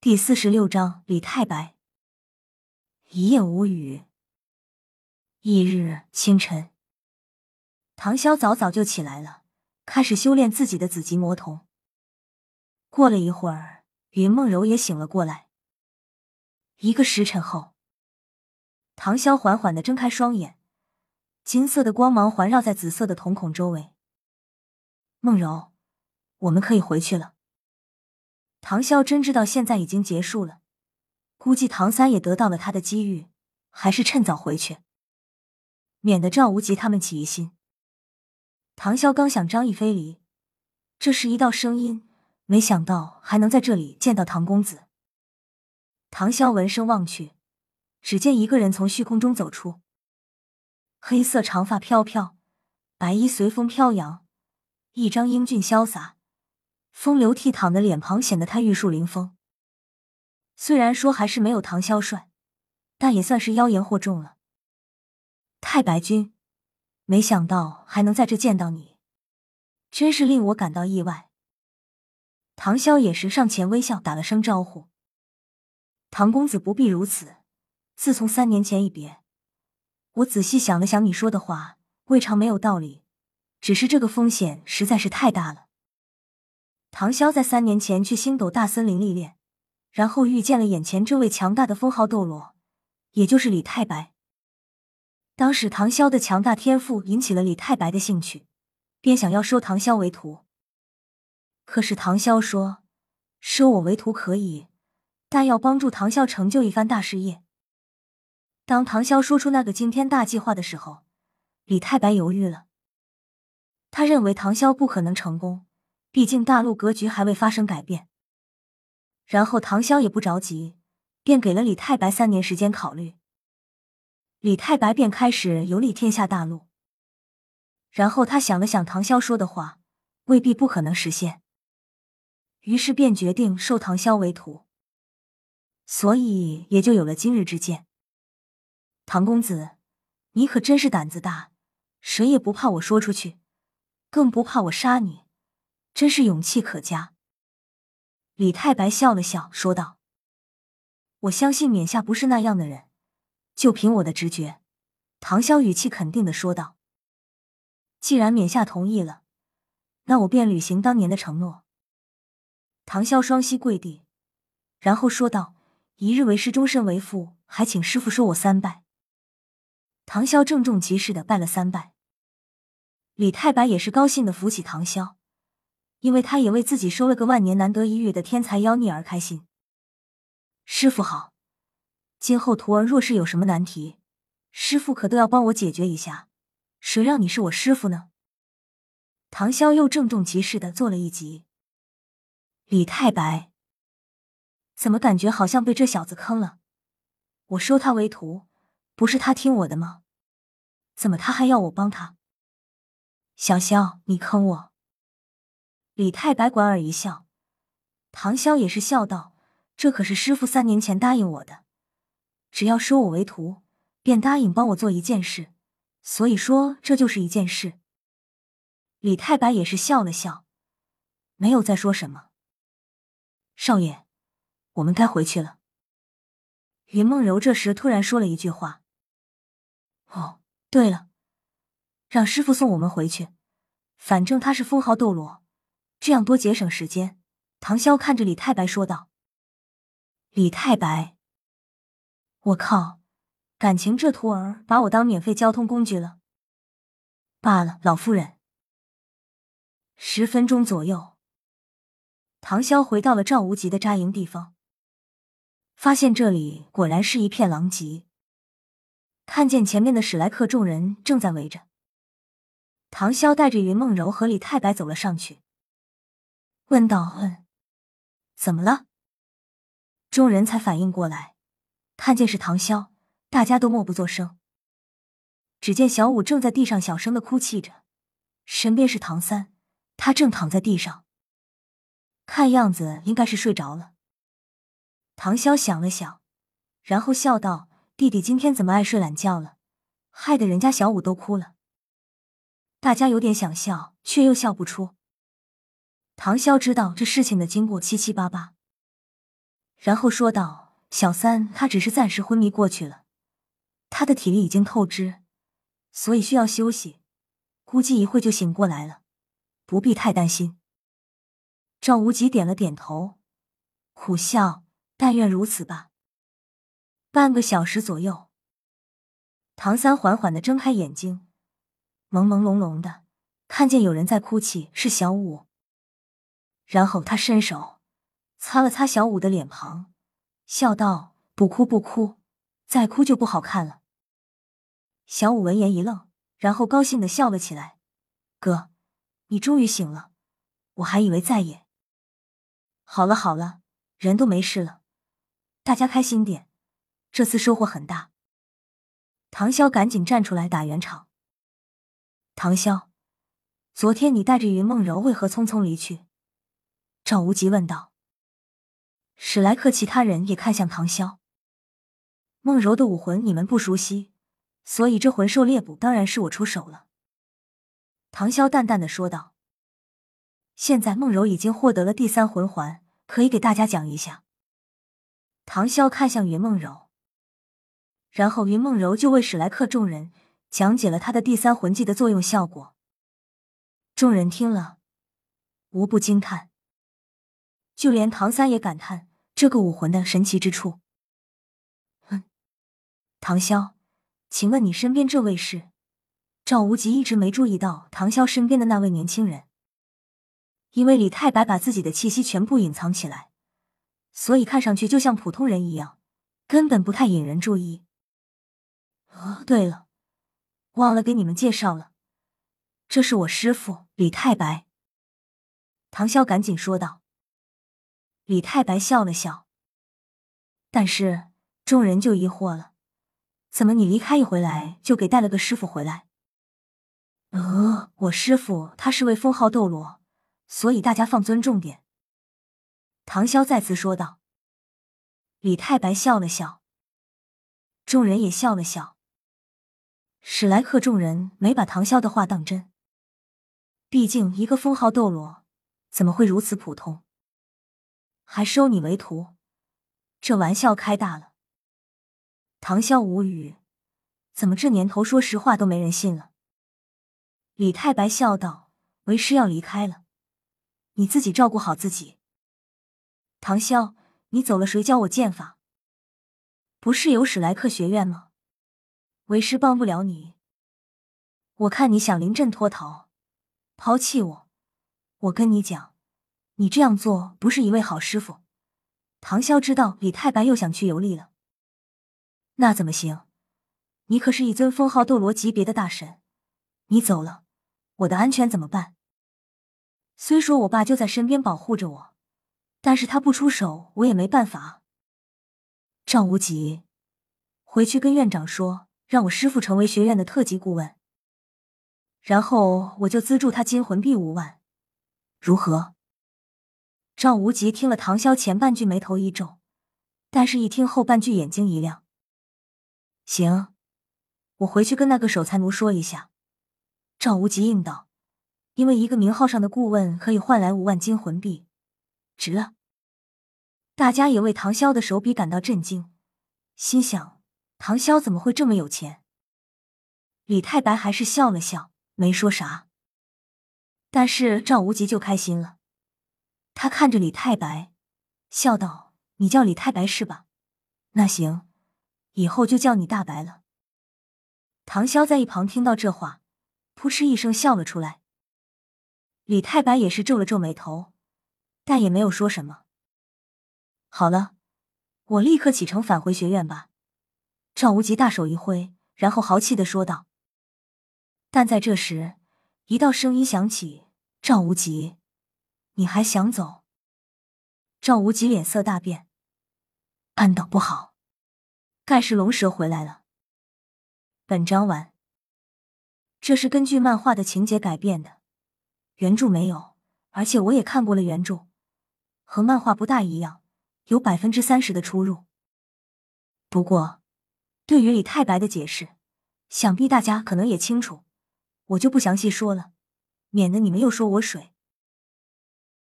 第四十六章李太白。一夜无语。翌日清晨，唐潇早早就起来了，开始修炼自己的紫极魔瞳。过了一会儿，云梦柔也醒了过来。一个时辰后，唐潇缓缓的睁开双眼，金色的光芒环绕在紫色的瞳孔周围。梦柔，我们可以回去了。唐潇真知道现在已经结束了，估计唐三也得到了他的机遇，还是趁早回去，免得赵无极他们起疑心。唐潇刚想张翼飞离，这是一道声音，没想到还能在这里见到唐公子。唐潇闻声望去，只见一个人从虚空中走出，黑色长发飘飘，白衣随风飘扬，一张英俊潇洒。风流倜傥的脸庞显得他玉树临风。虽然说还是没有唐潇帅，但也算是妖言惑众了。太白君，没想到还能在这见到你，真是令我感到意外。唐潇也是上前微笑打了声招呼：“唐公子不必如此。自从三年前一别，我仔细想了想，你说的话未尝没有道理，只是这个风险实在是太大了。”唐潇在三年前去星斗大森林历练，然后遇见了眼前这位强大的封号斗罗，也就是李太白。当时唐潇的强大天赋引起了李太白的兴趣，便想要收唐潇为徒。可是唐潇说：“收我为徒可以，但要帮助唐潇成就一番大事业。”当唐潇说出那个惊天大计划的时候，李太白犹豫了。他认为唐潇不可能成功。毕竟大陆格局还未发生改变，然后唐潇也不着急，便给了李太白三年时间考虑。李太白便开始游历天下大陆。然后他想了想唐潇说的话，未必不可能实现，于是便决定收唐潇为徒。所以也就有了今日之见。唐公子，你可真是胆子大，谁也不怕我说出去，更不怕我杀你。真是勇气可嘉。李太白笑了笑，说道：“我相信冕下不是那样的人，就凭我的直觉。”唐潇语气肯定的说道：“既然冕下同意了，那我便履行当年的承诺。”唐潇双膝跪地，然后说道：“一日为师，终身为父，还请师傅收我三拜。”唐潇郑重其事的拜了三拜。李太白也是高兴的扶起唐潇。因为他也为自己收了个万年难得一遇的天才妖孽而开心。师傅好，今后徒儿若是有什么难题，师傅可都要帮我解决一下。谁让你是我师傅呢？唐潇又郑重其事的做了一集。李太白，怎么感觉好像被这小子坑了？我收他为徒，不是他听我的吗？怎么他还要我帮他？小潇，你坑我！李太白莞尔一笑，唐潇也是笑道：“这可是师傅三年前答应我的，只要收我为徒，便答应帮我做一件事。所以说，这就是一件事。”李太白也是笑了笑，没有再说什么。少爷，我们该回去了。云梦柔这时突然说了一句话：“哦，对了，让师傅送我们回去，反正他是封号斗罗。”这样多节省时间。唐潇看着李太白说道：“李太白，我靠，感情这徒儿把我当免费交通工具了。”罢了，老夫人。十分钟左右，唐潇回到了赵无极的扎营地方，发现这里果然是一片狼藉。看见前面的史莱克众人正在围着，唐潇带着云梦柔和李太白走了上去。问道：“嗯，怎么了？”众人才反应过来，看见是唐潇，大家都默不作声。只见小五正在地上小声的哭泣着，身边是唐三，他正躺在地上，看样子应该是睡着了。唐潇想了想，然后笑道：“弟弟今天怎么爱睡懒觉了？害得人家小五都哭了。”大家有点想笑，却又笑不出。唐潇知道这事情的经过七七八八，然后说道：“小三他只是暂时昏迷过去了，他的体力已经透支，所以需要休息，估计一会就醒过来了，不必太担心。”赵无极点了点头，苦笑：“但愿如此吧。”半个小时左右，唐三缓缓的睁开眼睛，朦朦胧胧的看见有人在哭泣，是小五。然后他伸手擦了擦小五的脸庞，笑道：“不哭不哭，再哭就不好看了。”小五闻言一愣，然后高兴的笑了起来：“哥，你终于醒了，我还以为再也……好了好了，人都没事了，大家开心点。”这次收获很大，唐潇赶紧站出来打圆场。唐潇，昨天你带着云梦柔为何匆匆离去？赵无极问道。史莱克其他人也看向唐潇。梦柔的武魂你们不熟悉，所以这魂兽猎捕当然是我出手了。唐潇淡淡的说道。现在梦柔已经获得了第三魂环，可以给大家讲一下。唐潇看向云梦柔。然后云梦柔就为史莱克众人讲解了他的第三魂技的作用效果。众人听了，无不惊叹，就连唐三也感叹这个武魂的神奇之处。嗯，唐潇，请问你身边这位是？赵无极一直没注意到唐潇身边的那位年轻人，因为李太白把自己的气息全部隐藏起来，所以看上去就像普通人一样，根本不太引人注意。哦，对了，忘了给你们介绍了，这是我师父李太白。唐潇赶紧说道。李太白笑了笑，但是众人就疑惑了：怎么你离开一回来就给带了个师傅回来？呃，我师傅他是位封号斗罗，所以大家放尊重点。唐潇再次说道。李太白笑了笑，众人也笑了笑。史莱克众人没把唐潇的话当真，毕竟一个封号斗罗怎么会如此普通，还收你为徒？这玩笑开大了。唐潇无语，怎么这年头说实话都没人信了？李太白笑道：“为师要离开了，你自己照顾好自己。”唐潇，你走了，谁教我剑法？不是有史莱克学院吗？为师帮不了你，我看你想临阵脱逃，抛弃我。我跟你讲，你这样做不是一位好师傅。唐潇知道李太白又想去游历了，那怎么行？你可是一尊封号斗罗级别的大神，你走了，我的安全怎么办？虽说我爸就在身边保护着我，但是他不出手，我也没办法。赵无极，回去跟院长说。让我师傅成为学院的特级顾问，然后我就资助他金魂币五万，如何？赵无极听了唐潇前半句，眉头一皱，但是一听后半句，眼睛一亮。行，我回去跟那个守财奴说一下。赵无极应道，因为一个名号上的顾问可以换来五万金魂币，值了。大家也为唐潇的手笔感到震惊，心想。唐潇怎么会这么有钱？李太白还是笑了笑，没说啥。但是赵无极就开心了，他看着李太白，笑道：“你叫李太白是吧？那行，以后就叫你大白了。”唐潇在一旁听到这话，扑哧一声笑了出来。李太白也是皱了皱眉头，但也没有说什么。好了，我立刻启程返回学院吧。赵无极大手一挥，然后豪气的说道。但在这时，一道声音响起：“赵无极，你还想走？”赵无极脸色大变，暗道不好，盖世龙蛇回来了。本章完。这是根据漫画的情节改编的，原著没有，而且我也看过了原著，和漫画不大一样，有百分之三十的出入。不过。对于李太白的解释，想必大家可能也清楚，我就不详细说了，免得你们又说我水。